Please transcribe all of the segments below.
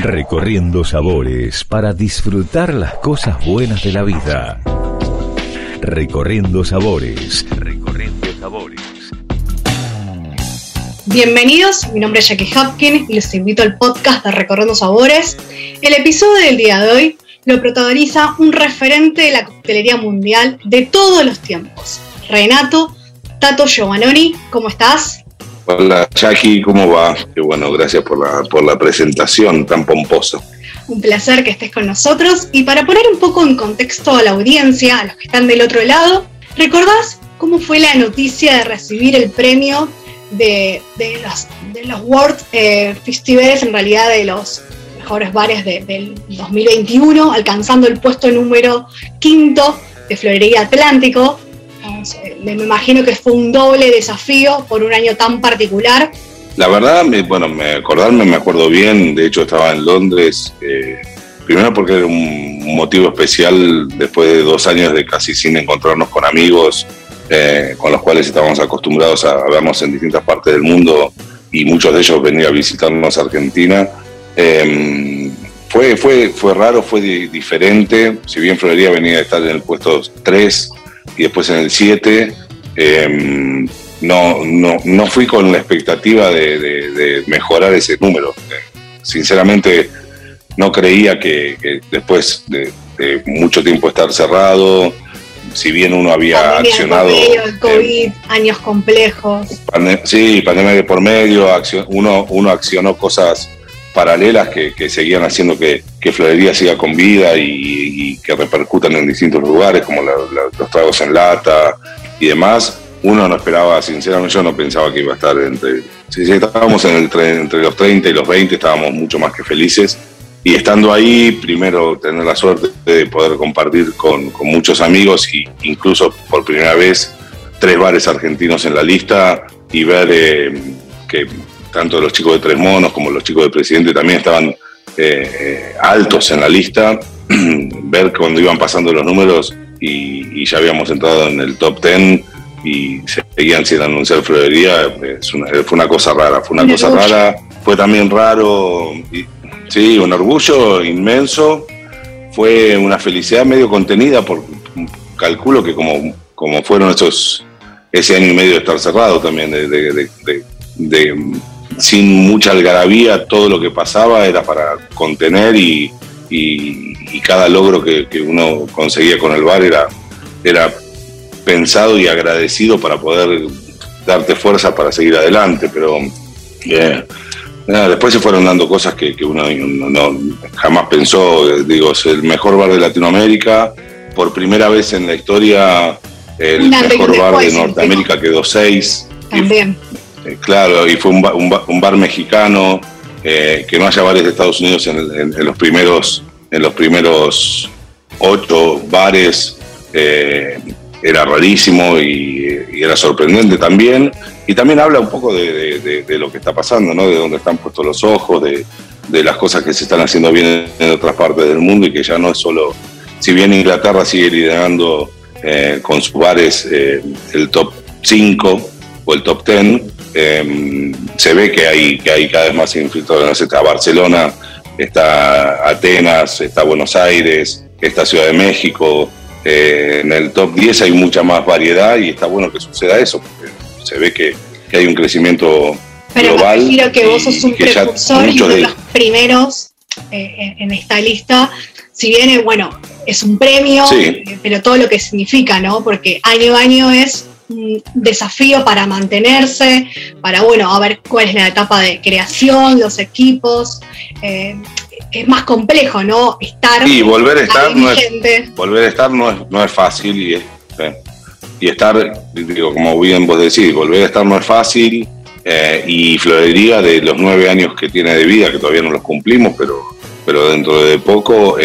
Recorriendo sabores para disfrutar las cosas buenas de la vida. Recorriendo sabores. Recorriendo sabores. Bienvenidos, mi nombre es Jackie Hopkins y les invito al podcast de Recorriendo Sabores. El episodio del día de hoy lo protagoniza un referente de la coctelería mundial de todos los tiempos, Renato Tato Giovannoni. ¿Cómo estás? Hola Jackie, ¿cómo va? Qué bueno, gracias por la, por la presentación tan pomposa. Un placer que estés con nosotros y para poner un poco en contexto a la audiencia, a los que están del otro lado, ¿recordás cómo fue la noticia de recibir el premio de, de los, de los World eh, en realidad de los mejores bares del 2021, alcanzando el puesto número quinto de Florería Atlántico? Me imagino que fue un doble desafío por un año tan particular. La verdad, bueno, me acordarme, me acuerdo bien, de hecho estaba en Londres, eh, primero porque era un motivo especial después de dos años de casi sin encontrarnos con amigos, eh, con los cuales estábamos acostumbrados a vernos en distintas partes del mundo y muchos de ellos venían a visitarnos a Argentina. Em, fue, fue, fue raro, fue diferente, si bien Florería venía a estar en el puesto 3, y después en el 7 em, no, no, no, fui con la expectativa de, mejorar ese número. Sinceramente no creía que, después de, mucho tiempo estar cerrado, si bien uno había accionado... COVID, años complejos. sí, pandemia de por medio, uno, uno accionó cosas paralelas que, seguían haciendo que, que, Florería siga con vida y, que repercutan en distintos lugares, como los tragos en lata y demás. Uno no esperaba, sinceramente, yo no pensaba que iba a estar entre. Si estábamos en entre los 30 y los 20, estábamos mucho más que felices. Y estando ahí, primero tener la suerte de poder compartir con, muchos amigos y incluso por primera vez tres bares argentinos en la lista y ver eh, que tanto los chicos de Tres Monos como los chicos del presidente también estaban eh, altos en la lista, ver cuando iban pasando los números y, ya habíamos entrado en el top 10 y seguían sin anunciar florería, fue una cosa rara, fue una cosa rara, fue también raro, sí, un orgullo inmenso, fue una felicidad medio contenida, por calculo que como, como fueron esos, ese año y medio de estar cerrado también, de sin mucha algarabía, todo lo que pasaba era para contener y, cada logro que, uno conseguía con el bar era, era pensado y agradecido para poder darte fuerza para seguir adelante, pero eh, después se fueron dando cosas que, uno no, jamás pensó, digo, es el mejor bar de Latinoamérica, por primera vez en la historia el mejor bar de Norteamérica quedó seis. También. Claro, y fue un, bar, mexicano, eh, que no haya bares de Estados Unidos en, los primeros en los primeros ocho bares eh, era rarísimo y, era sorprendente también. Y también habla un poco de, lo que está pasando, ¿no? de dónde están puestos los ojos, de, las cosas que se están haciendo bien en otras partes del mundo y que ya no es solo, si bien Inglaterra sigue liderando con sus bares el top 5 o el top 10, Em, se ve que hay, que hay cada vez más infiltrados. Está Barcelona, está Atenas, está Buenos Aires, está Ciudad de México. Eh, en el top 10 hay mucha más variedad y está bueno que suceda eso, porque se ve que, hay un crecimiento pero global. Pero que vos sos un precursor y de los primeros eh, en esta lista. Si bien, bueno, es un premio, eh, pero todo lo que significa, ¿no? Porque año a año es desafío para mantenerse, para, bueno, a ver cuál es la etapa de creación, los equipos. Eh, es más complejo, ¿no? Estar. Sí, volver a estar, no es, volver a estar no es, no es fácil y, eh, y estar, digo, como bien vos decís, volver a estar no es fácil. Eh, y Florería, de los nueve años que tiene de vida, que todavía no los cumplimos, pero, pero dentro de poco,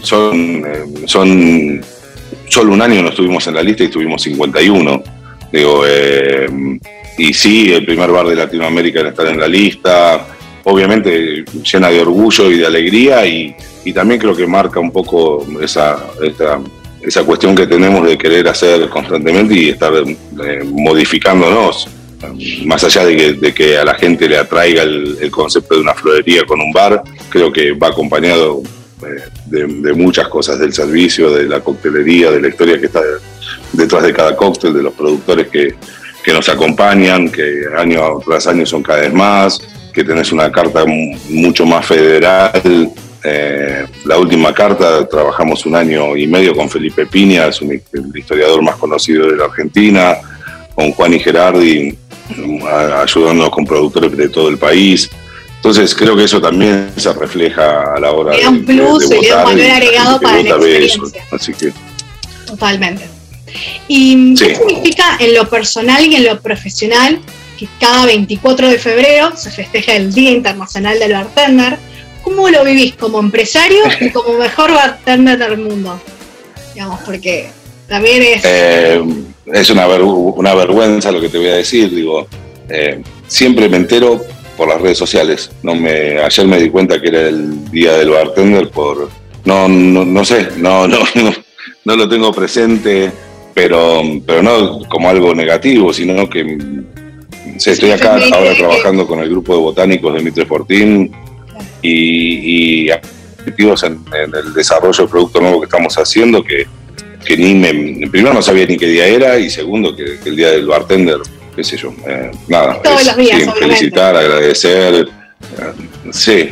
son, son solo un año no estuvimos en la lista y estuvimos 51. Digo, eh, y sí, el primer bar de Latinoamérica en estar en la lista, obviamente llena de orgullo y de alegría y, también creo que marca un poco esa, esa cuestión que tenemos de querer hacer constantemente y estar eh, modificándonos. más allá de que, a la gente le atraiga el, concepto de una florería con un bar, creo que va acompañado de, muchas cosas, del servicio, de la coctelería, de la historia que está detrás de cada cóctel, de los productores que, nos acompañan, que año tras año son cada vez más, que tenés una carta mucho más federal. Eh, la última carta trabajamos un año y medio con Felipe Piña, es un, el historiador más conocido de la Argentina, con Juan y Gerardi ayudándonos con productores de todo el país. Entonces creo que eso también se refleja a la hora de, un plus, de, un valor agregado para la experiencia. así que totalmente. ¿Y qué significa en lo personal y en lo profesional que cada 24 de febrero se festeja el Día Internacional del Bartender? ¿Cómo lo vivís como empresario y como mejor bartender del mundo? Digamos, porque también es... Eh, es una, una vergüenza lo que te voy a decir, digo, eh, siempre me entero por las redes sociales. No me, ayer me di cuenta que era el día del bartender por, no, no, no sé, no, no, no, lo tengo presente, pero, pero no como algo negativo, sino que estoy acá ahora trabajando con el grupo de botánicos de Mitre Fortín y, y activos en, en el desarrollo del producto nuevo que estamos haciendo, que que ni me, primero no sabía ni qué día era y segundo que, el día del bartender, qué sé yo, eh, nada. Todos los días, felicitar, agradecer, eh, sí.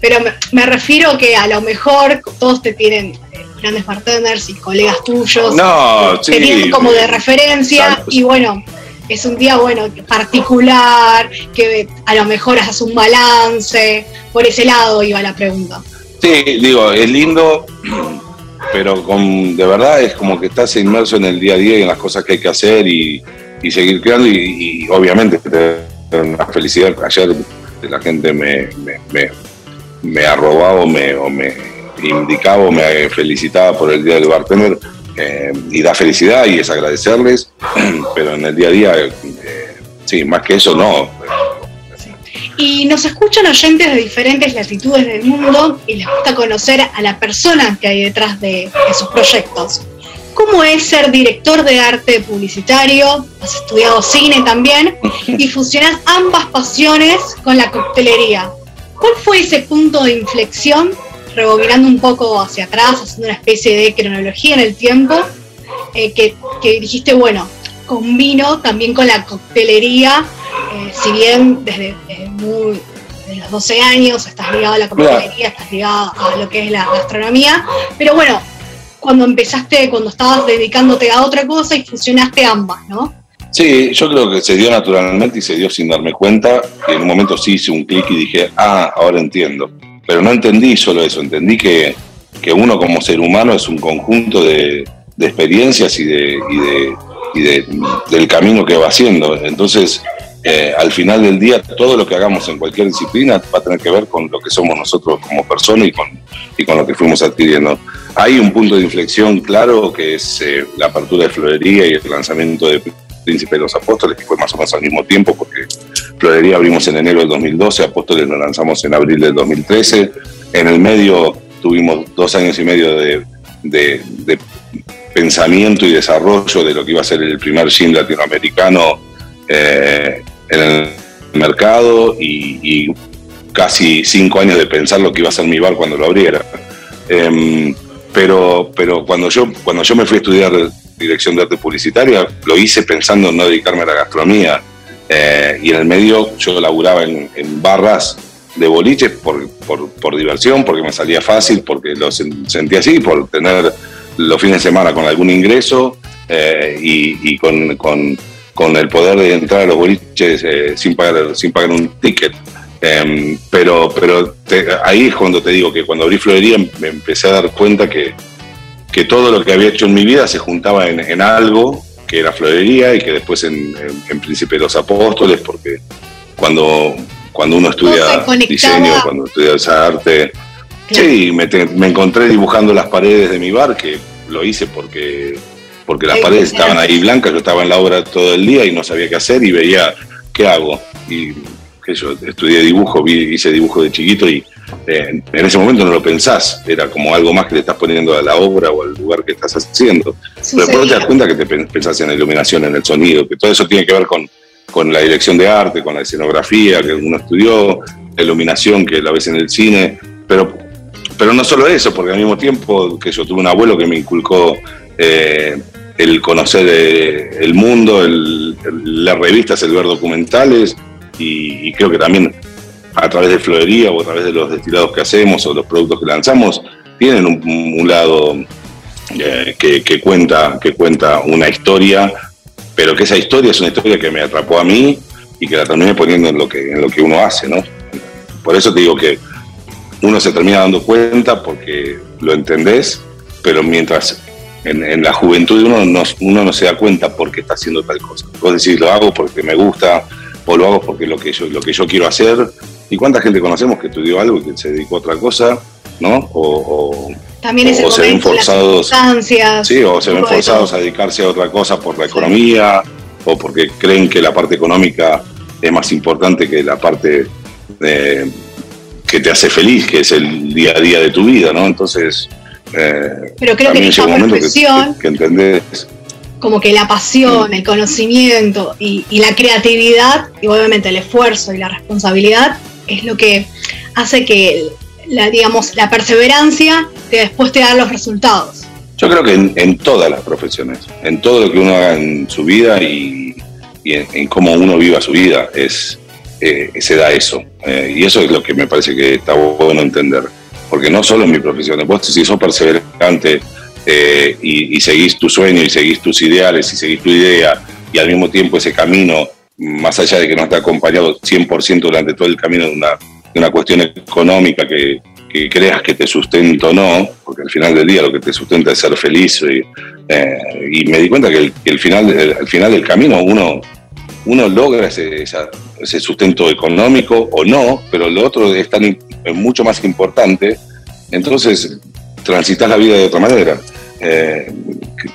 Pero me, refiero que a lo mejor todos te tienen eh, grandes bartenders y colegas tuyos, no, te tienen como de referencia y bueno, es un día bueno particular, que a lo mejor haces un balance, por ese lado iba la pregunta. Sí, digo, es lindo pero con, de verdad es como que estás inmerso en el día a día y en las cosas que hay que hacer y, seguir creando y, obviamente una felicidad. Ayer la gente me, me, me, arrobaba o me, me indicaba o me felicitaba por el Día del Bartender eh, y da felicidad y es agradecerles, pero en el día a día, eh, sí, más que eso no y nos escuchan oyentes de diferentes latitudes del mundo y les gusta conocer a la persona que hay detrás de esos proyectos. ¿Cómo es ser director de arte publicitario? Has estudiado cine también y fusionas ambas pasiones con la coctelería. ¿Cuál fue ese punto de inflexión, rebobinando un poco hacia atrás, haciendo una especie de cronología en el tiempo, eh, que, que dijiste, bueno, combino también con la coctelería eh, si bien desde, muy, los 12 años estás ligado a la coctelería, estás ligado a lo que es la gastronomía, pero bueno, cuando empezaste, cuando estabas dedicándote a otra cosa y fusionaste ambas, ¿no? Sí, yo creo que se dio naturalmente y se dio sin darme cuenta. Y en un momento sí hice un clic y dije, ah, ahora entiendo. Pero no entendí solo eso, entendí que, que uno como ser humano es un conjunto de, de experiencias y, de, y, de, y de, del camino que va haciendo. Entonces, al final del día todo lo que hagamos en cualquier disciplina va a tener que ver con lo que somos nosotros como personas y con, y con lo que fuimos adquiriendo. Hay un punto de inflexión claro que es eh, la apertura de Florería y el lanzamiento de Príncipe de los Apóstoles, que fue más o menos al mismo tiempo, porque Florería abrimos en enero del 2012, Apóstoles lo lanzamos en abril del 2013. En el medio tuvimos dos años y medio de, de pensamiento y desarrollo de lo que iba a ser el primer gin latinoamericano eh, en el mercado y, casi cinco años de pensar lo que iba a ser mi bar cuando lo abriera. Em, pero pero cuando, yo, cuando yo me fui a estudiar dirección de arte publicitaria, lo hice pensando en no dedicarme a la gastronomía. Eh, y en el medio yo laburaba en, barras de boliches por, por, diversión, porque me salía fácil, porque lo sentía así, por tener los fines de semana con algún ingreso eh, y, con con el poder de entrar a los boliches eh, sin, pagar, sin pagar un ticket. Em, pero pero ahí es cuando te digo que cuando abrí Florería me empecé a dar cuenta que, que todo lo que había hecho en mi vida se juntaba en, algo que era Florería y que después en, en, Príncipe de los Apóstoles, porque cuando, cuando uno estudia diseño, cuando estudia esa arte, sí, me, me encontré dibujando las paredes de mi bar, que lo hice porque porque las paredes estaban ahí blancas, yo estaba en la obra todo el día y no sabía qué hacer y veía qué hago. Y que yo estudié dibujo, vi, hice dibujo de chiquito y, en ese momento no lo pensás, era como algo más que le estás poniendo a la obra o al lugar que estás haciendo. Pero después te das cuenta que te pensás en la iluminación, en el sonido, que todo eso tiene que ver con, con la dirección de arte, con la escenografía que uno estudió, la iluminación que la ves en el cine, pero, pero no solo eso, porque al mismo tiempo que yo tuve un abuelo que me inculcó eh, el conocer eh, el mundo, el, las revistas, el ver documentales, y, creo que también a través de Florería o a través de los destilados que hacemos o los productos que lanzamos, tienen un, lado eh, que, cuenta, que cuenta una historia, pero que esa historia es una historia que me atrapó a mí y que la terminé poniendo en lo que, en lo que uno hace, ¿no? Por eso te digo que uno se termina dando cuenta porque lo entendés, pero mientras en, la juventud uno no, uno no se da cuenta por qué está haciendo tal cosa. Vos decís, lo hago porque me gusta, o lo hago porque lo que yo, lo que yo quiero hacer. ¿Y cuánta gente conocemos que estudió algo y que se dedicó a otra cosa, no? O, También es se ven forzados, sí, o se ven forzados a dedicarse a otra cosa por la economía, o porque creen que la parte económica es más importante que la parte eh, que te hace feliz, que es el día a día de tu vida, ¿no? Entonces, eh, Pero creo que en esta profesión, que, entendés. como que la pasión, el conocimiento y, la creatividad, y obviamente el esfuerzo y la responsabilidad, es lo que hace que la, digamos, la perseverancia te, después te da los resultados. Yo creo que en, todas las profesiones, en todo lo que uno haga en su vida y, en, cómo uno viva su vida, es, eh, se da eso. Eh, y eso es lo que me parece que está bueno entender. Porque no solo en mi profesión, vos si sos perseverante eh, y, seguís tu sueño y seguís tus ideales y seguís tu idea y al mismo tiempo ese camino, más allá de que no está acompañado 100% durante todo el camino de una, de una cuestión económica que, que creas que te sustenta o no, porque al final del día lo que te sustenta es ser feliz. Y, me di cuenta que, el, final, al final del camino uno uno logra ese, ese, sustento económico o no, pero lo otro es, tan, mucho más importante, entonces transitas la vida de otra manera. Eh,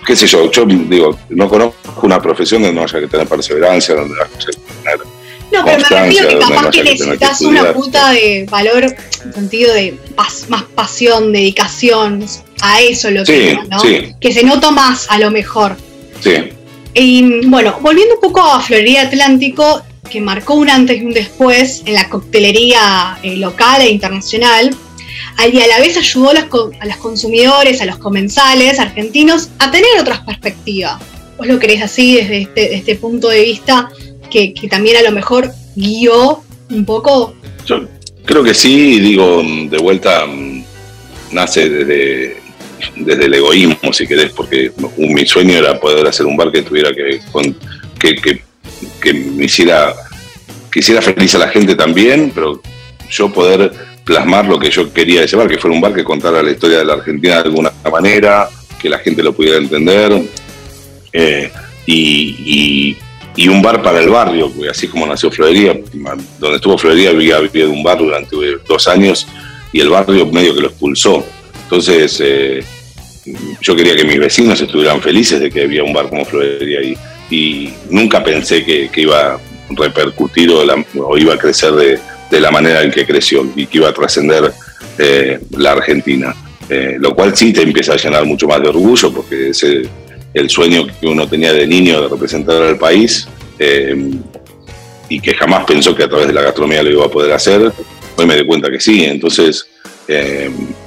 qué, sé yo, yo digo, no conozco una profesión donde no haya que tener perseverancia, donde no haya que tener no, pero me refiero que capaz que necesitas una puta de valor, en sentido de más pasión, dedicación, a eso lo que, ¿no? Que se nota más a lo mejor. Sí. Y bueno, volviendo un poco a Florida Atlántico, que marcó un antes y un después en la coctelería eh, local e internacional, y a la vez ayudó a los, consumidores, a los comensales argentinos a tener otras perspectivas. ¿Vos lo querés así desde este, este punto de vista que, también a lo mejor guió un poco? Yo creo que sí, digo, de vuelta mm, nace desde desde el egoísmo, si querés, porque mi sueño era poder hacer un bar que tuviera que, que, que, me hiciera, que hiciera feliz a la gente también, pero yo poder plasmar lo que yo quería de ese bar, que fuera un bar que contara la historia de la Argentina de alguna manera, que la gente lo pudiera entender, eh, y, un bar para el barrio, así como nació Florería, donde estuvo Florería había vivido un bar durante dos años y el barrio medio que lo expulsó. Entonces, eh, yo quería que mis vecinos estuvieran felices de que había un bar como Florería ahí. Y nunca pensé que, iba a repercutir o, iba a crecer de, la manera en que creció y que iba a trascender eh, la Argentina. Eh, lo cual sí te empieza a llenar mucho más de orgullo porque es el, sueño que uno tenía de niño de representar al país y que jamás pensó que a través de la gastronomía lo iba a poder hacer. Hoy me di cuenta que sí. Entonces,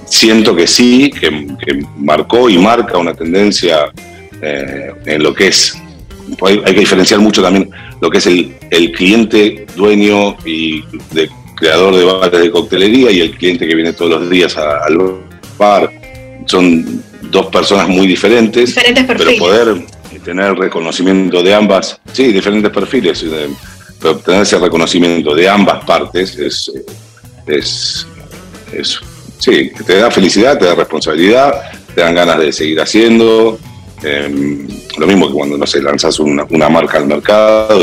siento que sí, que, marcó y marca una tendencia eh, en lo que es, hay, que diferenciar mucho también lo que es el, cliente dueño y creador de bares de coctelería y el cliente que viene todos los días al bar. Son dos personas muy diferentes, diferentes pero poder tener reconocimiento de ambas, sí, diferentes perfiles, eh, pero tener ese reconocimiento de ambas partes es, es, es sí, te da felicidad, te da responsabilidad, te dan ganas de seguir haciendo. Em, lo mismo que cuando, no sé, lanzas una, marca al mercado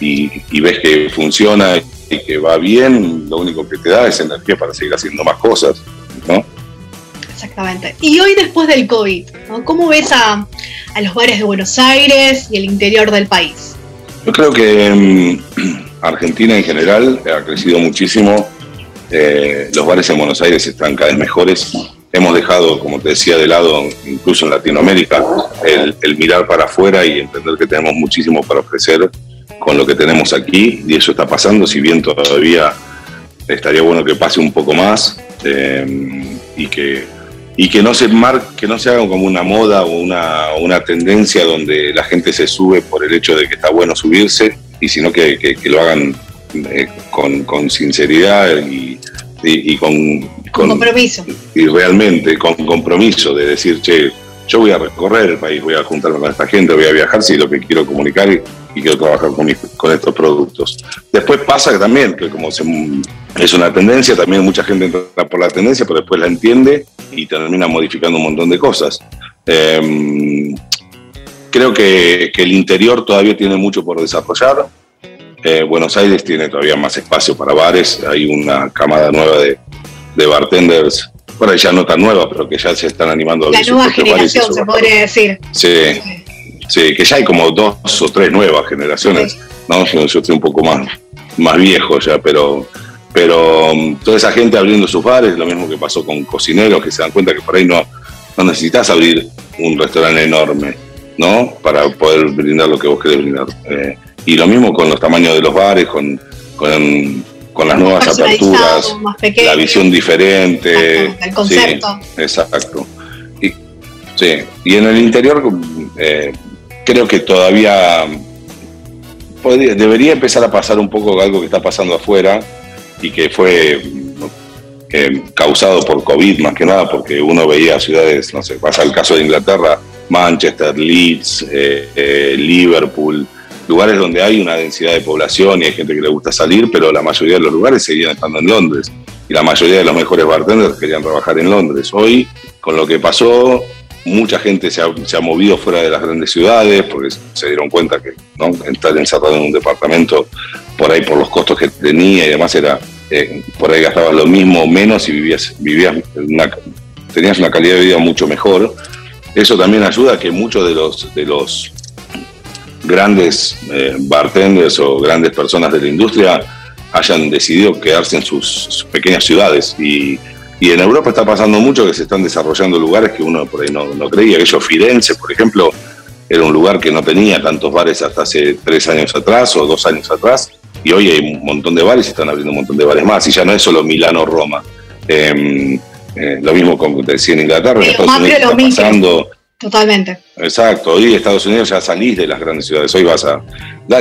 y, ves que funciona y que va bien, lo único que te da es energía para seguir haciendo más cosas, ¿no? Exactamente. Y hoy después del COVID, ¿cómo ves a, los bares de Buenos Aires y el interior del país? Yo creo que em, Argentina en general ha crecido muchísimo Eh, los bares en Buenos Aires están cada vez mejores. Hemos dejado, como te decía, de lado, incluso en Latinoamérica, el, mirar para afuera y entender que tenemos muchísimo para ofrecer con lo que tenemos aquí, y eso está pasando, si bien todavía estaría bueno que pase un poco más eh, y que y que no se mar, que no se haga como una moda o una, una, tendencia donde la gente se sube por el hecho de que está bueno subirse, y sino que, que, lo hagan eh, con, con, sinceridad y, y, con, con, compromiso. Y realmente con compromiso de decir, che, yo voy a recorrer el país, voy a juntarme con esta gente, voy a viajar si es lo que quiero comunicar y, quiero trabajar con, con estos productos. Después pasa también que como es una tendencia, también mucha gente entra por la tendencia, pero después la entiende y termina modificando un montón de cosas. Em, creo que, el interior todavía tiene mucho por desarrollar. Eh, Buenos Aires tiene todavía más espacio para bares, hay una camada nueva de, de bartenders por ahí ya no tan nueva, pero que ya se están animando. La nueva generación, se podría decir. Sí, sí, que ya hay como dos o tres nuevas generaciones. ¿no? Yo, estoy un poco más, más viejo ya, pero, pero um, toda esa gente abriendo sus bares, lo mismo que pasó con cocineros, que se dan cuenta que por ahí no, no necesitas abrir un restaurante enorme, ¿no? Para poder brindar lo que vos querés brindar. Eh, y lo mismo con los tamaños de los bares, con, con con las nuevas aperturas, la visión diferente. el concepto. exacto. Y, sí, y en el interior eh, creo que todavía debería empezar a pasar un poco algo que está pasando afuera y que fue eh, causado por COVID más que nada, porque uno veía ciudades, no sé, pasa el caso de Inglaterra, Manchester, Leeds, eh, Liverpool, lugares donde hay una densidad de población y hay gente que le gusta salir, pero la mayoría de los lugares seguían estando en Londres. Y la mayoría de los mejores bartenders querían trabajar en Londres. Hoy, con lo que pasó, mucha gente se ha, movido fuera de las grandes ciudades porque se dieron cuenta que estar encerrado en un departamento por ahí por los costos que tenía y demás era eh, por ahí gastabas lo mismo menos y vivías vivías tenías una calidad de vida mucho mejor eso también ayuda a que muchos de los de los grandes eh, bartenders o grandes personas de la industria hayan decidido quedarse en sus, pequeñas ciudades. Y, y, en Europa está pasando mucho que se están desarrollando lugares que uno por ahí no, no creía. Aquello Firenze, por ejemplo, era un lugar que no tenía tantos bares hasta hace tres años atrás o dos años atrás. Y hoy hay un montón de bares y están abriendo un montón de bares más. Y ya no es solo Milano o Roma. Em, eh, lo mismo como te decía en Inglaterra, en Estados Unidos está pasando Totalmente. Exacto, hoy Estados Unidos ya salís de las grandes ciudades, hoy vas a...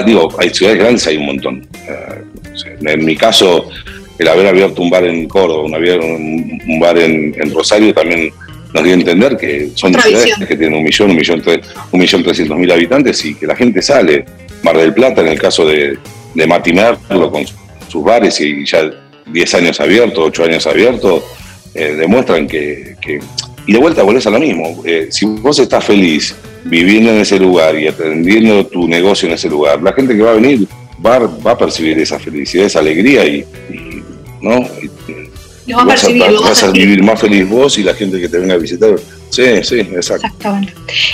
Digo, hay ciudades grandes, hay un montón. Eh, en mi caso, el haber abierto un bar en Córdoba, un, bar en, Rosario también nos dio a entender que son ciudades que tienen un millón, un millón, un millón trescientos mil habitantes y que la gente sale. Mar del Plata, en el caso de, de Mati Merlo, con sus bares y ya 10 años abiertos, 8 años abiertos, eh, demuestran que, que y de vuelta volvés a lo mismo. Eh, si vos estás feliz viviendo en ese lugar y atendiendo tu negocio en ese lugar, la gente que va a venir va, va a percibir esa felicidad, esa alegría y, ¿no? va a percibir, vas, a, vivir más feliz vos y la gente que te venga a visitar. Sí, sí, exacto. Exactamente.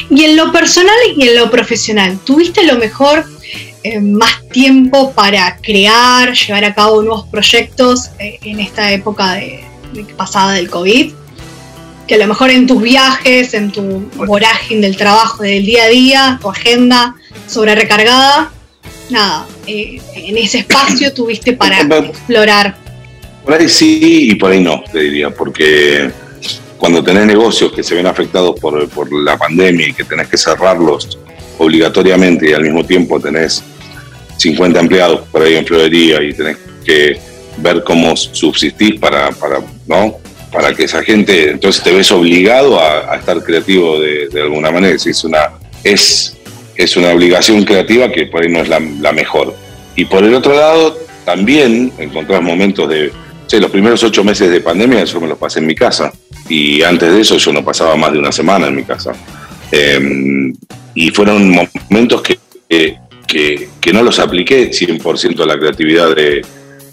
Y en lo personal y en lo profesional, ¿tuviste lo mejor eh, más tiempo para crear, llevar a cabo nuevos proyectos eh, en esta época de, pasada del COVID? Que a lo mejor en tus viajes, en tu vorágine del trabajo del día a día, tu agenda sobre recargada, nada, eh, en ese espacio tuviste para explorar. Por ahí sí y por ahí no, te diría, porque cuando tenés negocios que se ven afectados por, por la pandemia y que tenés que cerrarlos obligatoriamente y al mismo tiempo tenés 50 empleados por ahí en florería y tenés que ver cómo subsistís para, para ¿no? Para que esa gente, entonces te ves obligado a, estar creativo de, alguna manera. Es una, es, es una obligación creativa que por ahí no es la, mejor. Y por el otro lado, también encontrás momentos de, los primeros ocho meses de pandemia yo me los pasé en mi casa. Y antes de eso yo no pasaba más de una semana en mi casa. Em, y fueron momentos que, que, que, no los apliqué 100% a la creatividad de,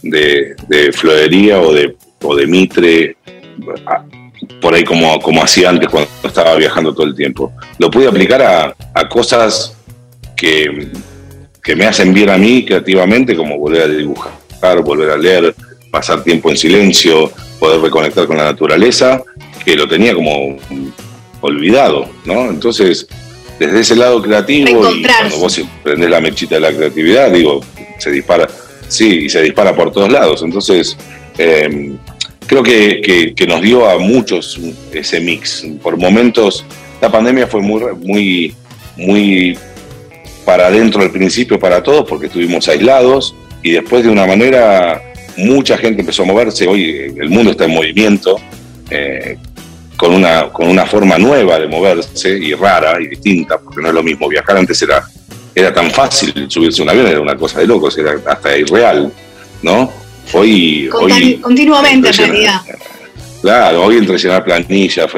de, de florería o de, o de mitre por ahí como, como hacía antes cuando estaba viajando todo el tiempo. Lo pude aplicar a, a cosas que, que, me hacen bien a mí creativamente, como volver a dibujar, volver a leer, pasar tiempo en silencio, poder reconectar con la naturaleza, que lo tenía como olvidado, ¿no? Entonces, desde ese lado creativo, y cuando vos prendés la mechita de la creatividad, digo, se dispara, sí, y se dispara por todos lados. Entonces, em, creo que, nos dio a muchos ese mix. Por momentos, la pandemia fue muy, muy, muy para adentro al principio para todos, porque estuvimos aislados, y después de una manera, mucha gente empezó a moverse. Hoy el mundo está en movimiento. Eh, con una, con una forma nueva de moverse y rara y distinta, porque no es lo mismo viajar. Antes era, era tan fácil subirse un avión, era una cosa de locos, era hasta irreal, ¿no? Hoy. hoy continuamente, en realidad. Claro, hoy entre llenar planillas,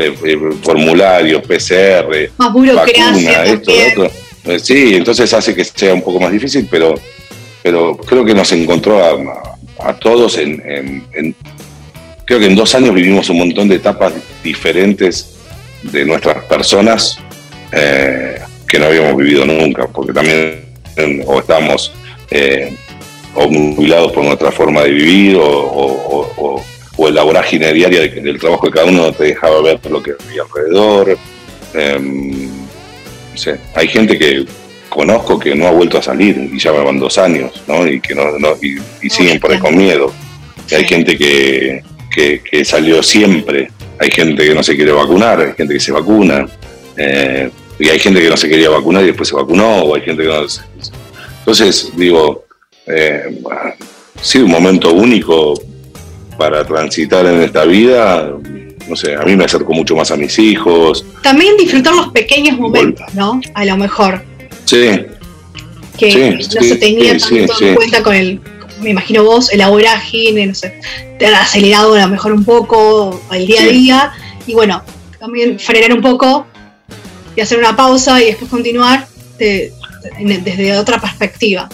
formularios, PCR, más vacuna, esto, otro. Eh, sí, entonces hace que sea un poco más difícil, pero, pero creo que nos encontró a, todos en, creo que en dos años vivimos un montón de etapas diferentes de nuestras personas eh, que no habíamos vivido nunca, porque también o estamos eh, o por nuestra forma de vivir o, o, o, la vorágine diaria del trabajo de cada uno te dejaba ver lo que había alrededor. Em, hay gente que conozco que no ha vuelto a salir y ya van dos años, ¿no? Y que no, y, siguen por ahí con miedo. hay gente que, que, salió siempre. Hay gente que no se quiere vacunar, hay gente que se vacuna, eh, y hay gente que no se quería vacunar y después se vacunó, o hay gente que no se... Entonces, digo, eh, sí, un momento único para transitar en esta vida. No sé, a mí me acercó mucho más a mis hijos. También disfrutar los pequeños momentos, ¿no? A lo mejor. Sí. Que no se tenía tanto en cuenta con el, me imagino vos, el vorágine, no sé, te ha acelerado a lo mejor un poco el día a día. Y bueno, también frenar un poco y hacer una pausa y después continuar desde otra perspectiva.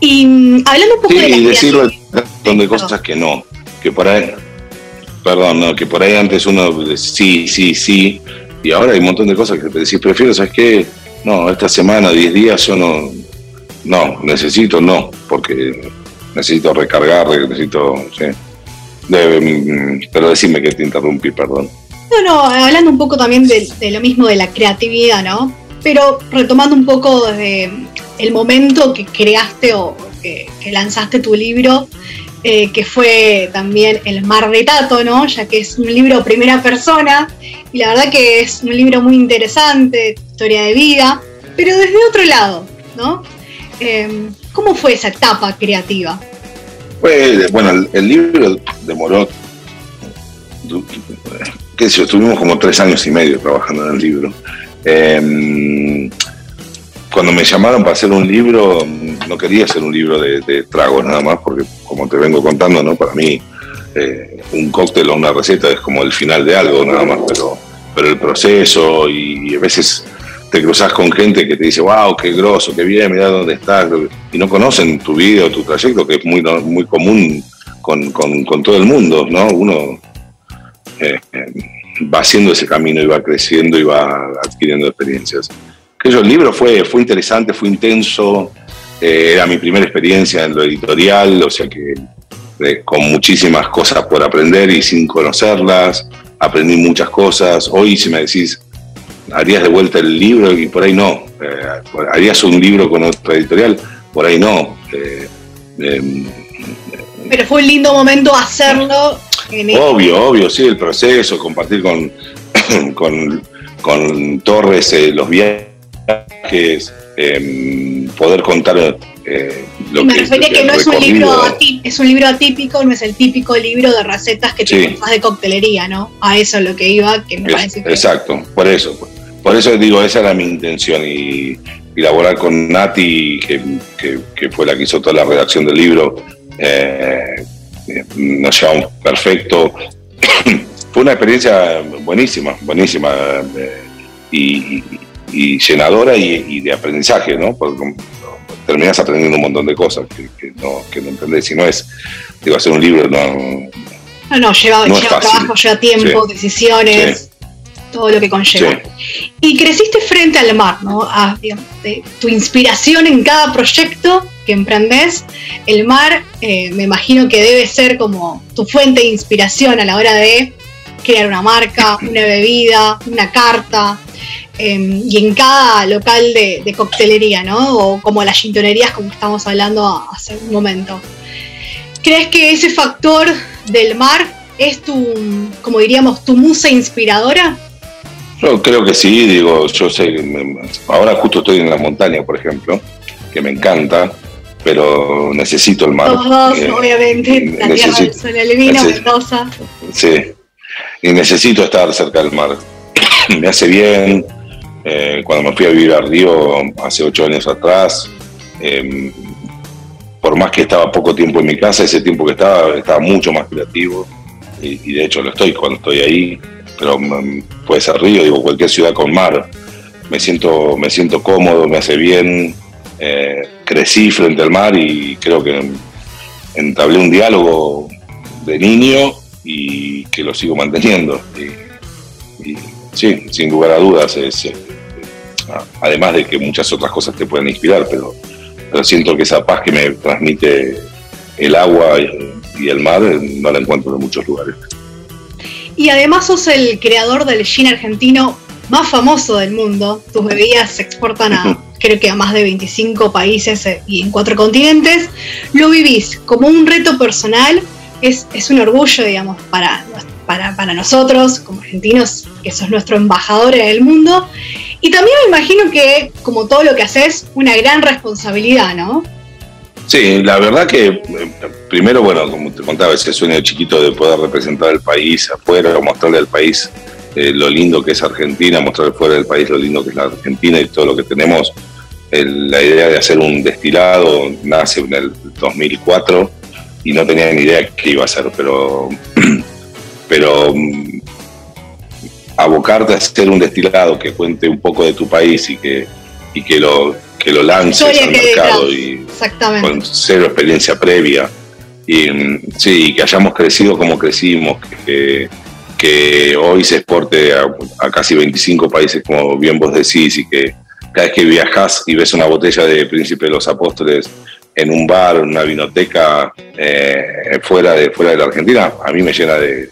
Y mm, hablando un poco de la y decirle de cosas que no, que por ahí, perdón, no, que por ahí antes uno sí, sí, sí, y ahora hay un montón de cosas que te decís, prefiero, ¿sabes qué? No, esta semana, 10 días, yo no, no, necesito, no, porque necesito recargar, necesito, sí. Mm, pero decime que te interrumpí, perdón. No, no, hablando un poco también de, lo mismo de la creatividad, ¿no? Pero retomando un poco desde el momento que creaste o que, lanzaste tu libro, eh, que fue también El Mar de Tato, ¿no? Ya que es un libro primera persona, y la verdad que es un libro muy interesante, historia de vida, pero desde otro lado, ¿no? Em, ¿Cómo fue esa etapa creativa? Bueno, el, libro demoró, qué sé yo, estuvimos como tres años y medio trabajando en el libro. Em, cuando me llamaron para hacer un libro, no quería hacer un libro de, tragos nada más, porque como te vengo contando, ¿no? Para mí eh, un cóctel o una receta es como el final de algo nada más, pero, pero el proceso y a veces te cruzas con gente que te dice, wow, qué groso, qué bien, mira dónde estás, y no conocen tu vida o tu trayecto, que es muy, muy común con, todo el mundo, ¿no? Uno eh, va haciendo ese camino y va creciendo y va adquiriendo experiencias. Que el libro fue, fue interesante, fue intenso, eh, era mi primera experiencia en lo editorial, o sea que eh, con muchísimas cosas por aprender y sin conocerlas, aprendí muchas cosas. Hoy si me decís, harías de vuelta el libro y por ahí no. Eh, harías un libro con otra editorial, por ahí no. Em, Pero fue un lindo momento hacerlo. obvio, obvio, sí, el proceso, compartir con, con, Torres eh, los viajes, em, poder contar eh, me refería que, no es un libro atípico, es un libro atípico, no es el típico libro de recetas que te más de coctelería, ¿no? A eso es lo que iba, que me parece Exacto, por eso. Por eso digo, esa era mi intención y, laborar con Nati, que, fue la que hizo toda la redacción del libro, eh, nos llevamos perfecto. fue una experiencia buenísima, buenísima eh, y, llenadora y, de aprendizaje, ¿no? Porque terminas aprendiendo un montón de cosas que, no, que no entendés. Si no es, digo, hacer un libro no. No, no, lleva, trabajo, lleva tiempo, decisiones todo lo que conlleva. Y creciste frente al mar, ¿no? tu inspiración en cada proyecto que emprendes, el mar eh, me imagino que debe ser como tu fuente de inspiración a la hora de crear una marca, una bebida, una carta, em, y en cada local de, coctelería, ¿no? O como las chintonerías, como estamos hablando hace un momento. ¿Crees que ese factor del mar es tu, como diríamos, tu musa inspiradora? Yo creo que sí, digo, yo sé, ahora justo estoy en la montaña, por ejemplo, que me encanta, pero necesito el mar. Todos, eh, obviamente, la tierra del sol, el vino, Mendoza. Sí, y necesito estar cerca del mar. me hace bien. Eh, cuando me fui a vivir a Río hace ocho años atrás, em, por más que estaba poco tiempo en mi casa, ese tiempo que estaba estaba mucho más creativo y, de hecho lo estoy cuando estoy ahí, pero mm, puede ser Río, digo, cualquier ciudad con mar. Me siento, me siento cómodo, me hace bien. Eh, crecí frente al mar y creo que entablé un diálogo de niño y que lo sigo manteniendo. Y, sí, sin lugar a dudas, es, además de que muchas otras cosas te pueden inspirar, pero, pero siento que esa paz que me transmite el agua y, el mar eh, no la encuentro en muchos lugares. Y además sos el creador del gin argentino más famoso del mundo. Tus bebidas se exportan a creo que a más de 25 países eh, y en cuatro continentes. Lo vivís como un reto personal es, un orgullo, digamos, para, para, nosotros como argentinos, que sos nuestro embajador en el mundo. Y también me imagino que, como todo lo que haces, una gran responsabilidad, ¿no? Sí, la verdad que eh, primero, bueno, como te contaba, ese sueño chiquito de poder representar el país afuera, mostrarle al país eh, lo lindo que es Argentina, mostrarle fuera del país lo lindo que es la Argentina y todo lo que tenemos. la idea de hacer un destilado nace en el 2004 y no tenía ni idea qué iba a hacer, pero, pero mm, abocarte a hacer un destilado que cuente un poco de tu país y que, y que lo que lo lances al mercado y con cero experiencia previa. Y mm, sí que hayamos crecido como crecimos que, que hoy se exporte a, a, casi 25 países como bien vos decís y que cada vez que viajas y ves una botella de Príncipe de los Apóstoles en un bar, en una vinoteca eh, fuera, de, fuera de la Argentina, a mí me llena de,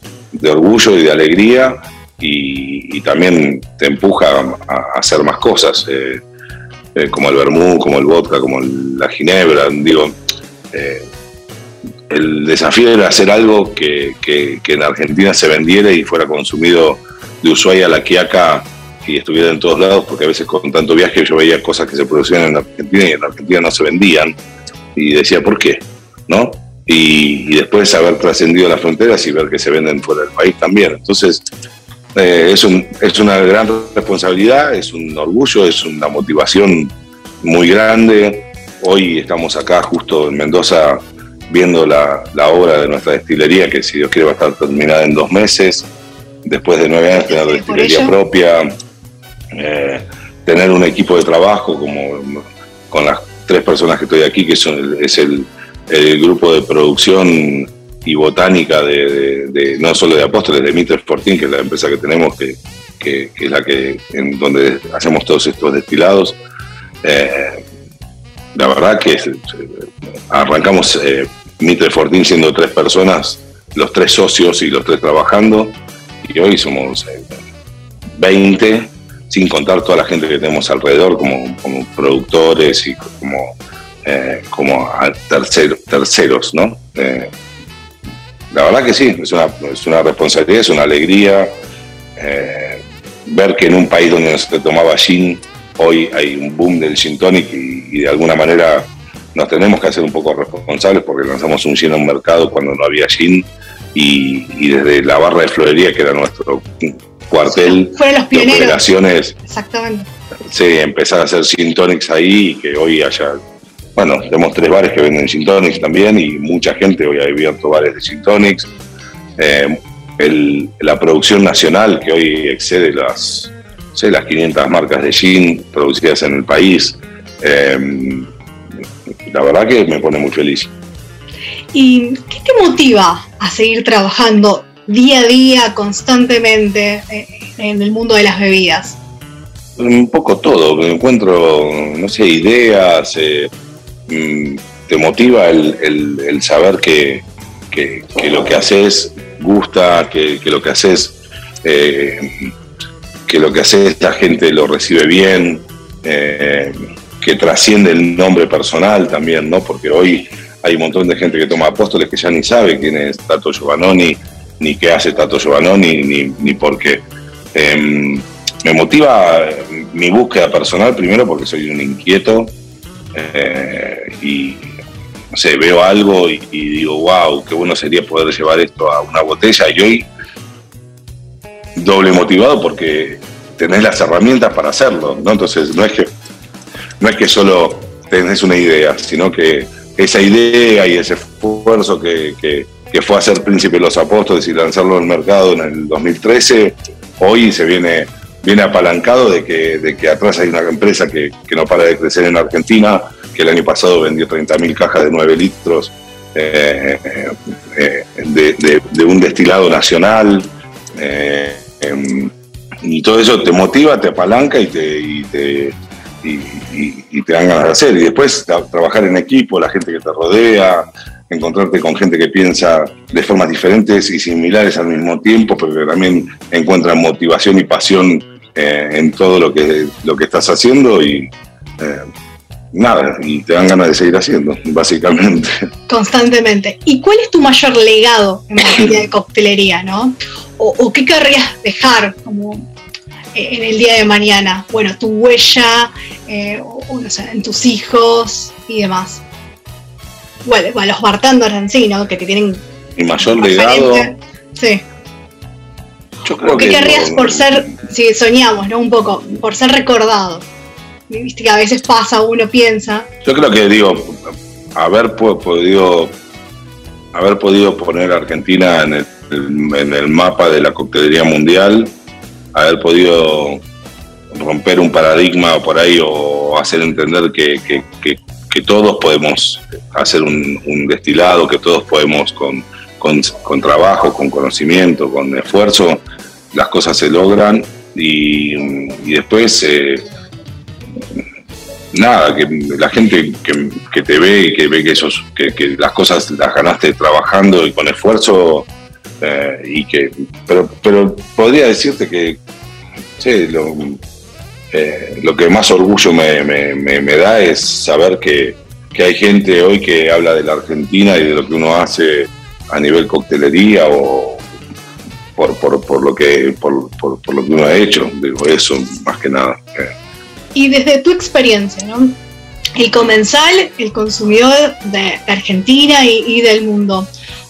orgullo y de alegría y, también te empuja a, hacer más cosas, eh, eh, como el vermú, como el vodka, como la ginebra. Digo, el desafío era hacer algo que, en Argentina se vendiera y fuera consumido de Ushuaia a la Quiaca y estuviera en todos lados, porque a veces con tanto viaje yo veía cosas que se producían en Argentina y en Argentina no se vendían y decía, ¿por qué? ¿No? Y, después haber trascendido las fronteras y ver que se venden fuera del país también. Entonces, eh, es, un, es una gran responsabilidad, es un orgullo, es una motivación muy grande. Hoy estamos acá justo en Mendoza viendo la, la, obra de nuestra destilería, que si Dios quiere va a estar terminada en dos meses, después de nueve años tener destilería propia, eh, tener un equipo de trabajo como con las tres personas que estoy aquí, que son, es el, grupo de producción y botánica de, no solo de Apóstoles, de Mitre Sporting, que es la empresa que tenemos, que, es la que en donde hacemos todos estos destilados. Eh, la verdad que arrancamos eh, Mitre Fortín siendo tres personas, los tres socios y los tres trabajando, y hoy somos 20 eh, sin contar toda la gente que tenemos alrededor como, productores y como, eh, como terceros, ¿no? La verdad que sí, es una, es una responsabilidad, es una alegría eh, ver que en un país donde no se tomaba gin, hoy hay un boom del gin tonic y, de alguna manera nos tenemos que hacer un poco responsables porque lanzamos un gin a un mercado cuando no había gin y, y desde la barra de florería, que era nuestro cuartel de operaciones. Exactamente. Sí, empezar a hacer gin ahí y que hoy haya, bueno, tenemos tres bares que venden gin también y mucha gente hoy ha abierto bares de gin eh, la producción nacional que hoy excede las, sé, las 500 marcas de gin producidas en el país. Eh, la verdad que me pone muy feliz. ¿Y qué te motiva a seguir trabajando día a día, constantemente eh, en el mundo de las bebidas? Un poco todo, me encuentro, no sé, ideas, eh, te motiva el, saber que, lo que haces gusta, que, lo que haces, eh, que lo que haces la gente lo recibe bien, eh, que trasciende el nombre personal también, ¿no? Porque hoy hay un montón de gente que toma apóstoles que ya ni sabe quién es Tato Giovannoni, ni qué hace Tato Giovannoni, ni, ni por qué. Em, me motiva mi búsqueda personal, primero porque soy un inquieto eh, y no sé, veo algo y, digo, wow, qué bueno sería poder llevar esto a una botella. Y hoy, doble motivado porque tenés las herramientas para hacerlo, ¿no? Entonces, no es que, no es que solo tenés una idea, sino que esa idea y ese esfuerzo que, que, que fue hacer Príncipe de los Apóstoles y lanzarlo al mercado en el 2013, hoy se viene viene apalancado de que, de que atrás hay una empresa que, no para de crecer en Argentina, que el año pasado vendió 30.000 cajas de 9 litros eh, eh, de, un destilado nacional. Eh, em, y todo eso te motiva, te apalanca y te, y te, y, te dan ganas de hacer. Y después trabajar en equipo, la gente que te rodea, encontrarte con gente que piensa de formas diferentes y similares al mismo tiempo, pero que también encuentran motivación y pasión eh, en todo lo que, lo que estás haciendo y eh, nada, y te dan ganas de seguir haciendo, básicamente. Constantemente. ¿Y cuál es tu mayor legado en materia de coctelería, no? O, qué querrías dejar como eh, en el día de mañana? Bueno, tu huella, o, no sé, en tus hijos y demás bueno, los bartenders en sí, ¿no? Que te tienen. Mi mayor legado. Sí. Yo creo ¿Qué querrías por ser, si soñamos, ¿no? Un poco, por ser recordado. Viste que a veces pasa, uno piensa. Yo creo que, digo, haber podido, haber podido poner a Argentina en el, en el mapa de la coctelería mundial, haber podido romper un paradigma por ahí o hacer entender que, que que todos podemos hacer un, destilado, que todos podemos con, con, trabajo, con conocimiento, con esfuerzo, las cosas se logran y, después, eh, nada, que la gente que, te ve y que ve que, esos, que, las cosas las ganaste trabajando y con esfuerzo, eh, y que, pero, pero podría decirte que, sí, lo, eh, lo que más orgullo me, da es saber que, hay gente hoy que habla de la Argentina y de lo que uno hace a nivel coctelería o por, por, lo, que, por, lo que uno ha hecho. Digo, eso más que nada. Y desde tu experiencia, ¿no? El comensal, el consumidor de Argentina y, y del mundo,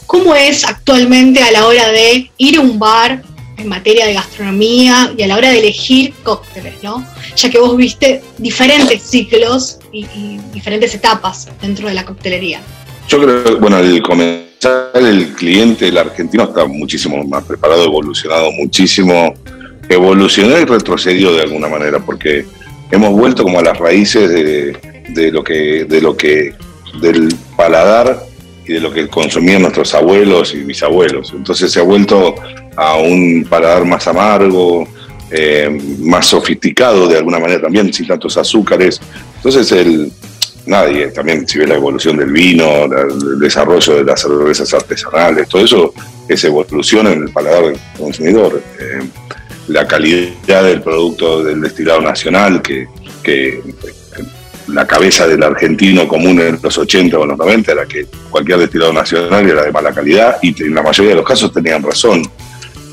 ¿cómo es actualmente a la hora de ir a un bar en materia de gastronomía y a la hora de elegir cócteles, ¿no? Ya que vos viste diferentes ciclos y, diferentes etapas dentro de la coctelería. Yo creo bueno, el comenzar el cliente, el argentino, está muchísimo más preparado, evolucionado muchísimo, evolucionó y retrocedió de alguna manera, porque hemos vuelto como a las raíces de, lo que, de lo que, del paladar y de lo que consumían nuestros abuelos y bisabuelos. Entonces se ha vuelto a un paladar más amargo, eh, más sofisticado de alguna manera también, sin tantos azúcares. Entonces, el, nadie, también si ves la evolución del vino, el desarrollo de las cervezas artesanales, todo eso es evolución en el paladar del consumidor. Eh, la calidad del producto del destilado nacional, que la cabeza del argentino común en los 80 o los 90 era que cualquier destilado nacional era de mala calidad y en la mayoría de los casos tenían razón.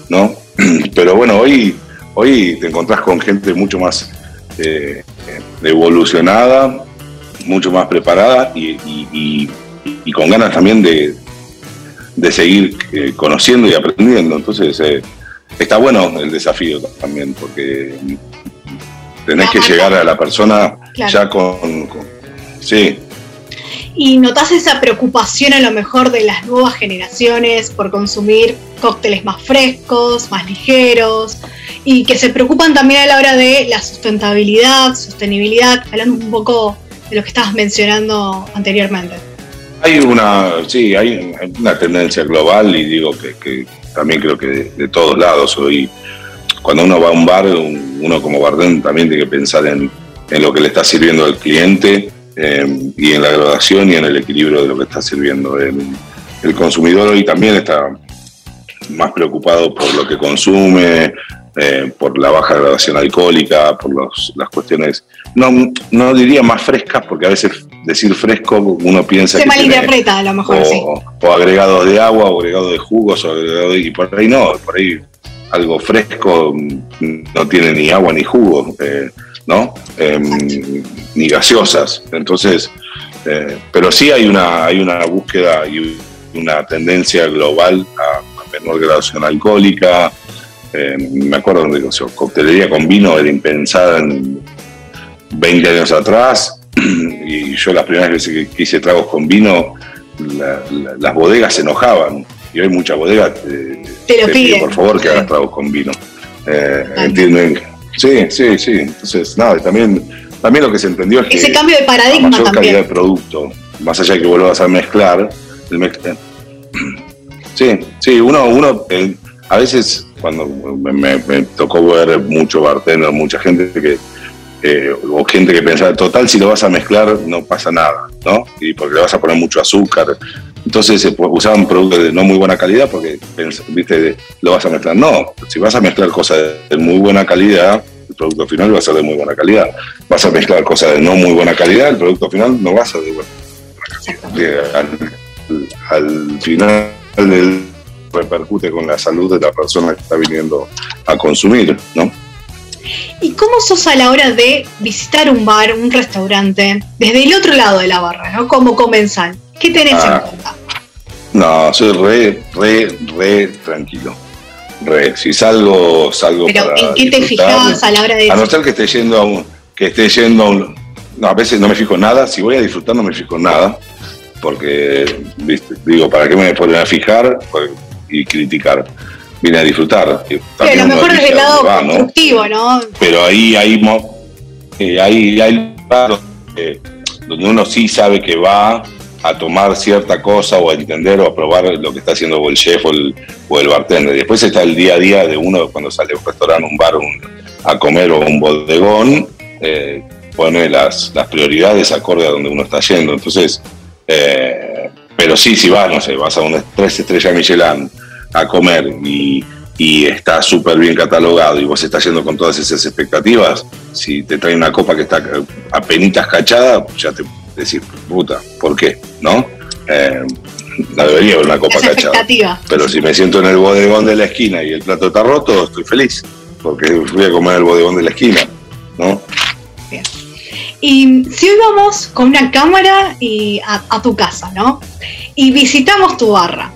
¿no? Pero bueno, hoy, hoy te encontrás con gente mucho más eh, evolucionada, mucho más preparada y, con ganas también de, de seguir eh, conociendo y aprendiendo. Entonces, eh, está bueno el desafío también, porque tenés que llegar a la persona ya con, con, Sí, y notas esa preocupación a lo mejor de las nuevas generaciones por consumir cócteles más frescos, más ligeros, y que se preocupan también a la hora de la sustentabilidad, sostenibilidad, hablando un poco de lo que estabas mencionando anteriormente. Hay una, sí, hay una tendencia global y digo que, también creo que de, todos lados hoy, cuando uno va a un bar, uno como barden también tiene que pensar en, en lo que le está sirviendo al cliente eh, y en la graduación y en el equilibrio de lo que está sirviendo. El, el consumidor hoy también está más preocupado por lo que consume, eh, por la baja graduación alcohólica, por los, las cuestiones, no, no diría más frescas, porque a veces decir fresco uno piensa Se que malinterpreta a lo mejor, o, sí. o agregados de agua, o agregados de jugos, o agregados de- y por ahí no, por ahí algo fresco mm, no tiene ni agua ni jugo, eh, ¿no? Em, ni gaseosas. Entonces, eh, pero sí hay una, hay una búsqueda y una tendencia global a, a menor graduación alcohólica. Eh, me acuerdo de o sea, coctelería con vino era impensada en 20 años atrás y yo las primeras veces que, hice tragos con vino, la- la- las bodegas se enojaban y hoy muchas bodegas eh, Te te piden. por favor que hagas tragos con vino. Eh. ¿Entienden? Sí, sí, sí. Entonces, nada, también, también lo que se entendió es que Ese cambio de paradigma mayor calidad de también. producto, más allá de que vuelvas a mezclar, el mez- eh, sí, sí, uno, uno eh, a veces cuando me, me- me tocó ver mucho bartender, mucha gente que eh, o gente que pensaba, total, si lo vas a mezclar no pasa nada, ¿no? Y porque le vas a poner mucho azúcar. Entonces eh, pues, usaban productos de no muy buena calidad porque, viste, lo vas a mezclar. No, si vas a mezclar cosas de muy buena calidad, el producto final va a ser de muy buena calidad. Vas a mezclar cosas de no muy buena calidad, el producto final no va a ser de buena calidad. Al, al final del- repercute con la salud de la persona que está viniendo a consumir, ¿no? ¿Y cómo sos a la hora de visitar un bar, un restaurante, desde el otro lado de la barra, ¿no? Como comensal? ¿Qué tenés Ah. en cuenta? No, soy re, re, re tranquilo. Re. Si salgo, salgo Pero para ¿en qué te fijás a la hora de A no ser que esté yendo a un, que esté yendo a un, no, a veces no me fijo en nada. Si voy a disfrutar no me fijo en nada, porque ¿viste? digo, ¿para qué me ponen a fijar Pues, y criticar? Vine a disfrutar. Pero a lo mejor elige el lado va, constructivo, ¿no? pero ahí hay, eh, hay, hay donde uno sí sabe que va a tomar cierta cosa o a entender o a probar lo que está haciendo el chef o el, o el bartender. Después está el día a día de uno cuando sale a un restaurante, un bar, un- a comer o un bodegón, eh, pone las, las prioridades acorde a donde uno está yendo. Entonces, eh, pero sí, si vas, no sé, vas a una tres estrellas Michelin a comer y, está súper bien catalogado y vos estás yendo con todas esas expectativas, si te trae una copa que está a penitas cachada, ya te decís, puta, ¿por qué? ¿No? Eh, debería haber una copa cachada. Pero si me siento en el bodegón de la esquina y el plato está roto, estoy feliz, porque fui a comer el bodegón de la esquina, ¿no? Y si hoy vamos con una cámara y a, a tu casa, ¿no? Y visitamos tu barra.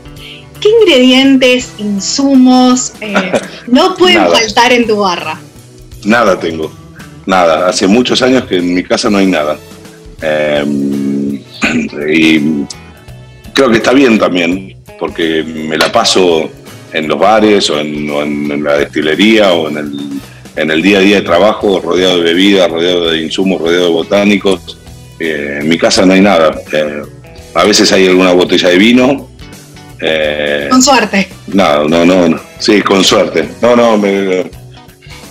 ¿Qué ingredientes, insumos eh, no pueden faltar en tu barra? Nada tengo, nada. Hace muchos años que en mi casa no hay nada. Eh, y creo que está bien también, porque me la paso en los bares o en, o en- en la destilería o en el, en el día a día de trabajo, rodeado de bebidas, rodeado de insumos, rodeado de botánicos. Eh, en mi casa no hay nada. Eh, a veces hay alguna botella de vino. Eh, Con suerte. no, no, no, no. Sí, con suerte. No, no, me-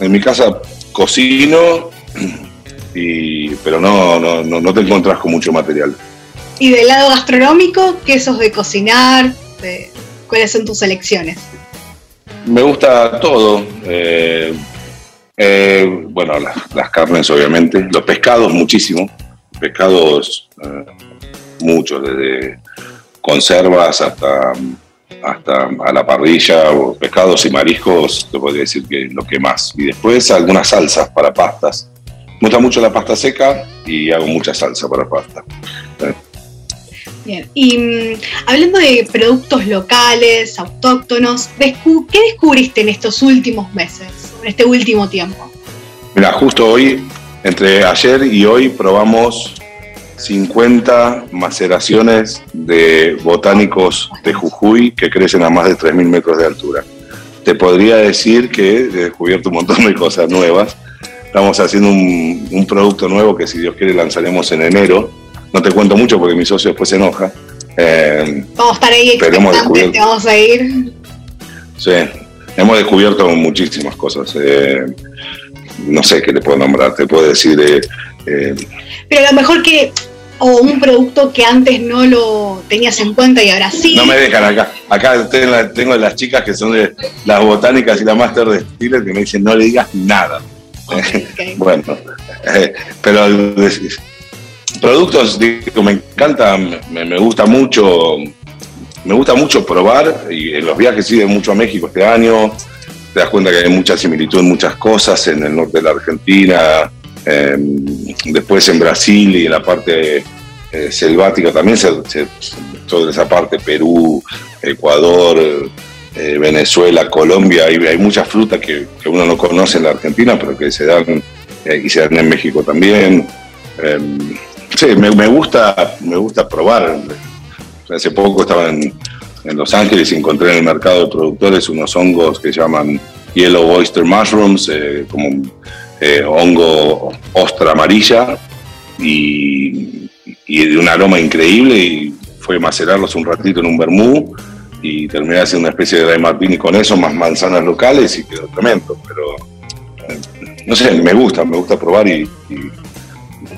en mi casa cocino, y, pero no, no, no, no te encontrás con mucho material. Y del lado gastronómico, ¿qué sos de cocinar? De- ¿Cuáles son tus elecciones? Me gusta todo. eh, eh, bueno, las, las carnes obviamente, los pescados muchísimo. Pescados eh, muchos, desde conservas hasta, hasta a la parrilla, o pescados y mariscos, te podría decir que lo que más. Y después algunas salsas para pastas. Me gusta mucho la pasta seca y hago mucha salsa para pasta. Bien. Y mm, hablando de productos locales, autóctonos, descu- ¿qué descubriste en estos últimos meses, en este último tiempo? Mira, justo hoy, entre ayer y hoy, probamos 50 maceraciones de botánicos de Jujuy que crecen a más de 3.000 metros de altura. Te podría decir que he descubierto un montón de cosas nuevas. Estamos haciendo un, un producto nuevo que si Dios quiere lanzaremos en enero. No te cuento mucho porque mi socio después se enoja. Eh, Vamos a estar ahí Pero hemos expectantes, descubierto. te vamos a ir. sí, hemos descubierto muchísimas cosas. Eh, no sé qué le puedo nombrar. Te puedo decir... eh, Pero a lo mejor que o un producto que antes no lo tenías en cuenta y ahora sí. No me dejan acá. Acá tengo, las chicas que son de las botánicas y la máster de estilo que me dicen no le digas nada. bueno, eh, pero productos, digo, me encanta, me, gusta mucho, me gusta mucho probar y en los viajes sí de mucho a México este año. Te das cuenta que hay mucha similitud en muchas cosas en el norte de la Argentina, em, después en Brasil y en la parte eh, selvática también, se, toda esa parte, Perú, Ecuador, eh, Venezuela, Colombia, hay, hay muchas frutas que, uno no conoce en la Argentina, pero que se dan eh, y se dan en México también. Em, sí, me, gusta, me gusta probar. Hace poco estaba en, en Los Ángeles y encontré en el mercado de productores unos hongos que llaman Yellow Oyster Mushrooms, eh, como eh, hongo ostra amarilla y, de un aroma increíble y fue macerarlos un ratito en un vermú y terminé haciendo una especie de dry martini con eso, más manzanas locales y quedó tremendo, pero eh, no sé, me gusta, me gusta probar y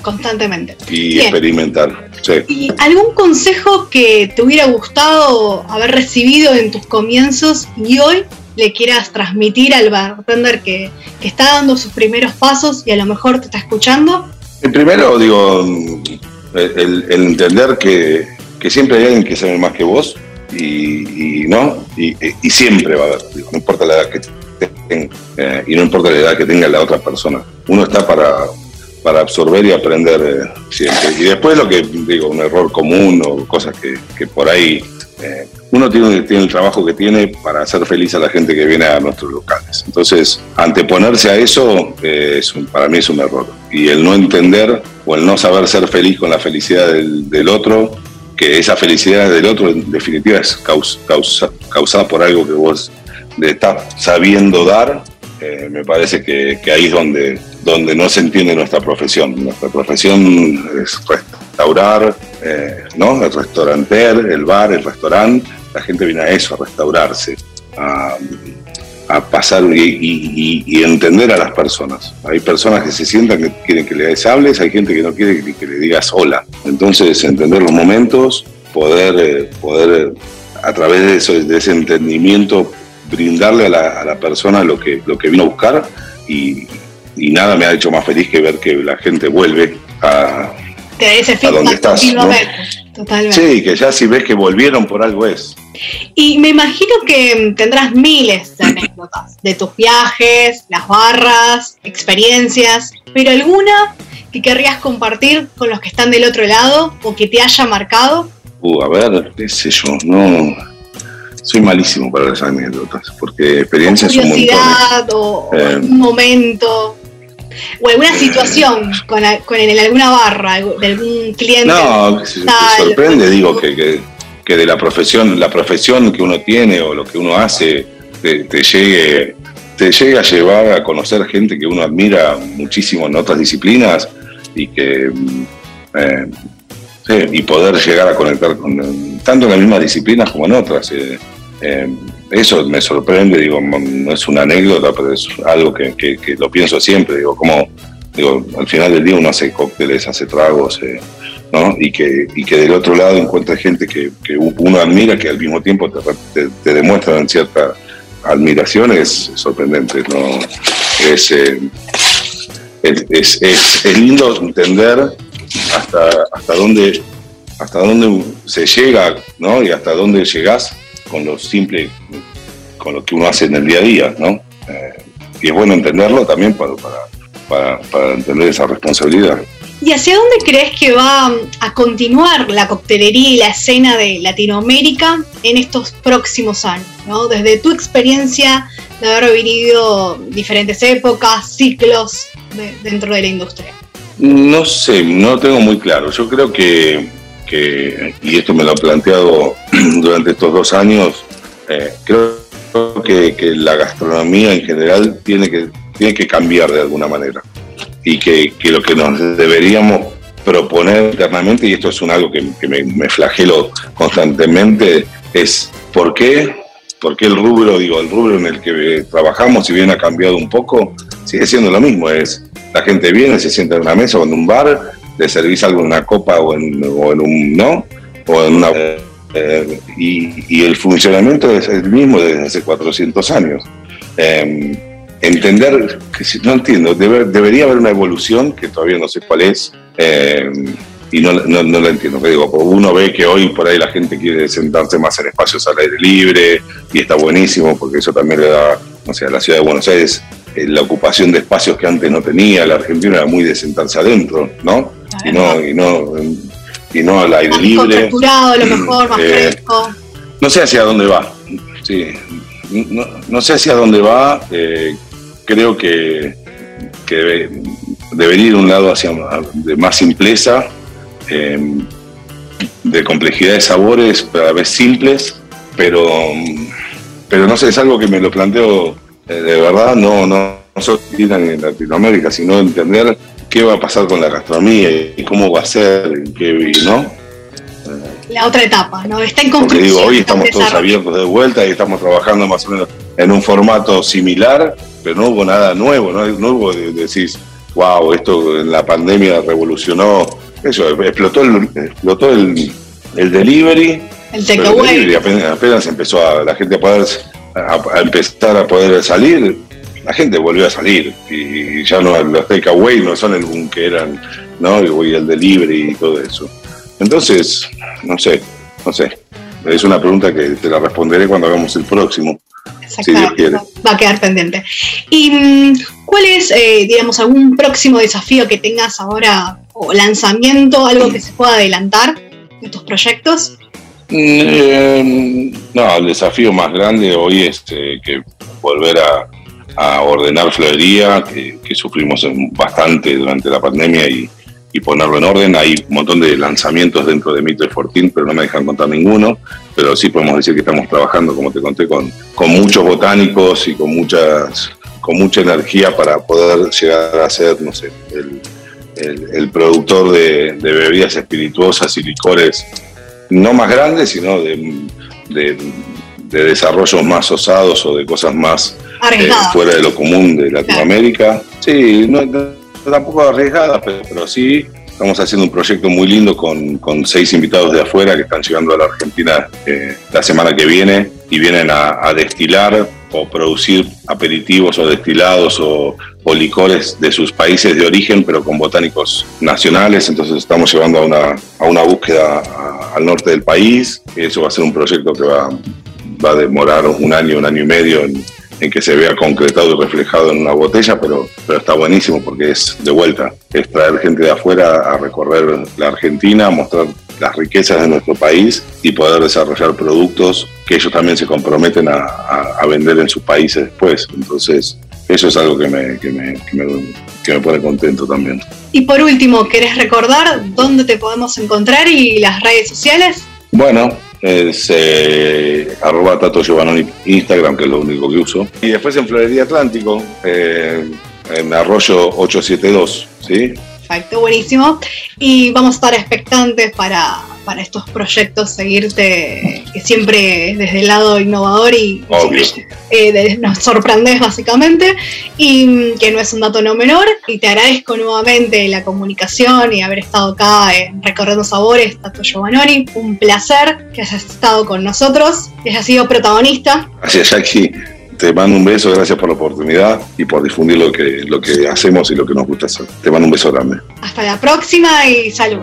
constantemente. Y experimentar. ¿Y algún consejo que te hubiera gustado haber recibido en tus comienzos y hoy le quieras transmitir al bartender que, está dando sus primeros pasos y a lo mejor te está escuchando? El primero, digo, el, entender que, siempre hay alguien que sabe más que vos y, no y, siempre va a haber, no importa la edad que tenga eh, y no importa la edad que tenga la otra persona. Uno está para, para absorber y aprender eh, siempre. Y después lo que digo, un error común o cosas que, por ahí eh, uno tiene, tiene el trabajo que tiene para hacer feliz a la gente que viene a nuestros locales. Entonces, anteponerse a eso eh, para mí es un error. Y el no entender o el no saber ser feliz con la felicidad del, otro, que esa felicidad del otro en definitiva es causada por algo que vos estás sabiendo dar eh, me parece que, ahí es donde, donde no se entiende nuestra profesión. Nuestra profesión es restaurar, eh, ¿no? El restauranter, el bar, el restaurante. La gente viene a eso, a restaurarse, pasar y, entender a las personas. Hay personas que se sientan que quieren que les hables, hay gente que no quiere que, le digas hola. Entonces, entender los momentos, poder, eh, poder a través de, eso, de ese entendimiento brindarle a la, persona lo que, lo que vino a buscar y, nada me ha hecho más feliz que ver que la gente vuelve a, a donde estás. Sí, que ya si ves que volvieron por algo es. Y me imagino que tendrás miles de anécdotas de tus viajes, las barras, experiencias, pero alguna que querrías compartir con los que están del otro lado o que te haya marcado. Uh, a ver, qué sé yo, no soy malísimo para las anécdotas, porque experiencias son montones. o eh, un momento o alguna situación con, en alguna barra de algún cliente. No, se, sorprende, digo, que, que, de la profesión, la profesión que uno tiene o lo que uno hace te, llegue te llegue a llevar a conocer gente que uno admira muchísimo en otras disciplinas y que eh, y poder llegar a conectar con tanto en las mismas disciplinas como en otras. Eh, eh, eso me sorprende, digo, no es una anécdota, pero es algo que, lo pienso siempre, digo, como, digo, al final del día uno hace cócteles, hace tragos, Y que, y que del otro lado encuentra gente que, uno admira, que al mismo tiempo te, te, demuestran cierta admiración, es sorprendente, ¿no? Es, es, es, lindo entender hasta, hasta dónde hasta dónde se llega, ¿no? Y hasta dónde llegás con lo simple, con lo que uno hace en el día a día, ¿no? Eh, y es bueno entenderlo también para, para, para, entender esa responsabilidad. ¿Y hacia dónde crees que va a continuar la coctelería y la escena de Latinoamérica en estos próximos años? ¿no? Desde tu experiencia de haber vivido diferentes épocas, ciclos dentro de la industria. No sé, no tengo muy claro. Yo creo que y esto me lo he planteado durante estos dos años, eh, creo que, la gastronomía en general tiene que, tiene que cambiar de alguna manera y que, lo que nos deberíamos proponer internamente, y esto es un algo que, me, flagelo constantemente, es por qué, por qué el rubro, digo, el rubro en el que trabajamos, si bien ha cambiado un poco, sigue siendo lo mismo, es la gente viene, se sienta en una mesa o en un bar, le servís algo en una copa o en, un, ¿no? O en una... Eh, y, el funcionamiento es el mismo desde hace 400 años. Em, entender, que si, no entiendo, debería haber una evolución que todavía no sé cuál es. Em, y no, no, no, la entiendo. digo, uno ve que hoy por ahí la gente quiere sentarse más en espacios al aire libre y está buenísimo porque eso también le da, no sé, a la ciudad de Buenos Aires eh, la ocupación de espacios que antes no tenía. La Argentina era muy de sentarse adentro, ¿no? Y no, y no, y no al aire libre. a lo mejor, más eh, fresco. No sé hacia dónde va. Sí. No, no sé hacia dónde va. Eh, creo que, que debería ir un lado hacia de más simpleza Em, de complejidad de sabores, a veces simples, pero, pero no sé, es algo que me lo planteo eh, de verdad, no, no, no solo en Latinoamérica, sino entender qué va a pasar con la gastronomía y cómo va a ser, qué, ¿no? La otra etapa, ¿no? Está en Porque digo, hoy estamos todos abiertos de vuelta y estamos trabajando más o menos en un formato similar, pero no hubo nada nuevo, no, no hubo de, decir, wow, esto en la pandemia revolucionó eso, explotó el, explotó el, el delivery. El takeaway. Apenas, empezó a, la gente a poder a, empezar a poder salir, la gente volvió a salir. Y, ya no los takeaway no son el boom que eran, ¿no? Y el delivery y todo eso. Entonces, no sé, no sé. Es una pregunta que te la responderé cuando hagamos el próximo. Si quiere. Va a quedar pendiente. ¿Y mm, cuál es, eh, digamos, algún próximo desafío que tengas ahora o lanzamiento, algo que se pueda adelantar de tus proyectos? Mm, no, el desafío más grande hoy es eh, que volver a, ordenar florería, que, sufrimos bastante durante la pandemia y, ponerlo en orden. Hay un montón de lanzamientos dentro de Mito y Fortín, pero no me dejan contar ninguno. Pero sí podemos decir que estamos trabajando, como te conté, con, con muchos botánicos y con muchas con mucha energía para poder llegar a ser, no sé, el, el, productor de, bebidas espirituosas y licores, no más grandes, sino de, de, desarrollos más osados o de cosas más eh, fuera de lo común de Latinoamérica. Sí, no, tampoco arriesgadas, pero, sí estamos haciendo un proyecto muy lindo con, seis invitados de afuera que están llegando a la Argentina eh, la semana que viene y vienen a destilar o producir aperitivos o destilados o, licores de sus países de origen, pero con botánicos nacionales. Entonces estamos llevando a una, a una búsqueda al norte del país. Eso va a ser un proyecto que va, va a demorar un año, un año y medio en, en que se vea concretado y reflejado en una botella, pero, pero está buenísimo porque es de vuelta, es traer gente de afuera a recorrer la Argentina, a mostrar las riquezas de nuestro país y poder desarrollar productos que ellos también se comprometen a, a, vender en sus países después. Entonces, eso es algo que me, que me, que me, pone contento también. Y por último, ¿querés recordar dónde te podemos encontrar y las redes sociales? Bueno, es eh, arroba Tato Giovanni Instagram, que es lo único que uso. Y después en Florería Atlántico, eh, en Arroyo 872, ¿sí? Perfecto, buenísimo. Y vamos a estar expectantes para, estos proyectos, seguirte que siempre desde el lado innovador y eh, nos sorprendes básicamente y mm, que no es un dato no menor. Y te agradezco nuevamente la comunicación y haber estado acá en Recorriendo Sabores, Tato Giovanni. Un placer que hayas estado con nosotros, que hayas sido protagonista. Gracias, Jackie te mando un beso, gracias por la oportunidad y por difundir lo que, lo que hacemos y lo que nos gusta hacer. Te mando un beso grande. Hasta la próxima y salud.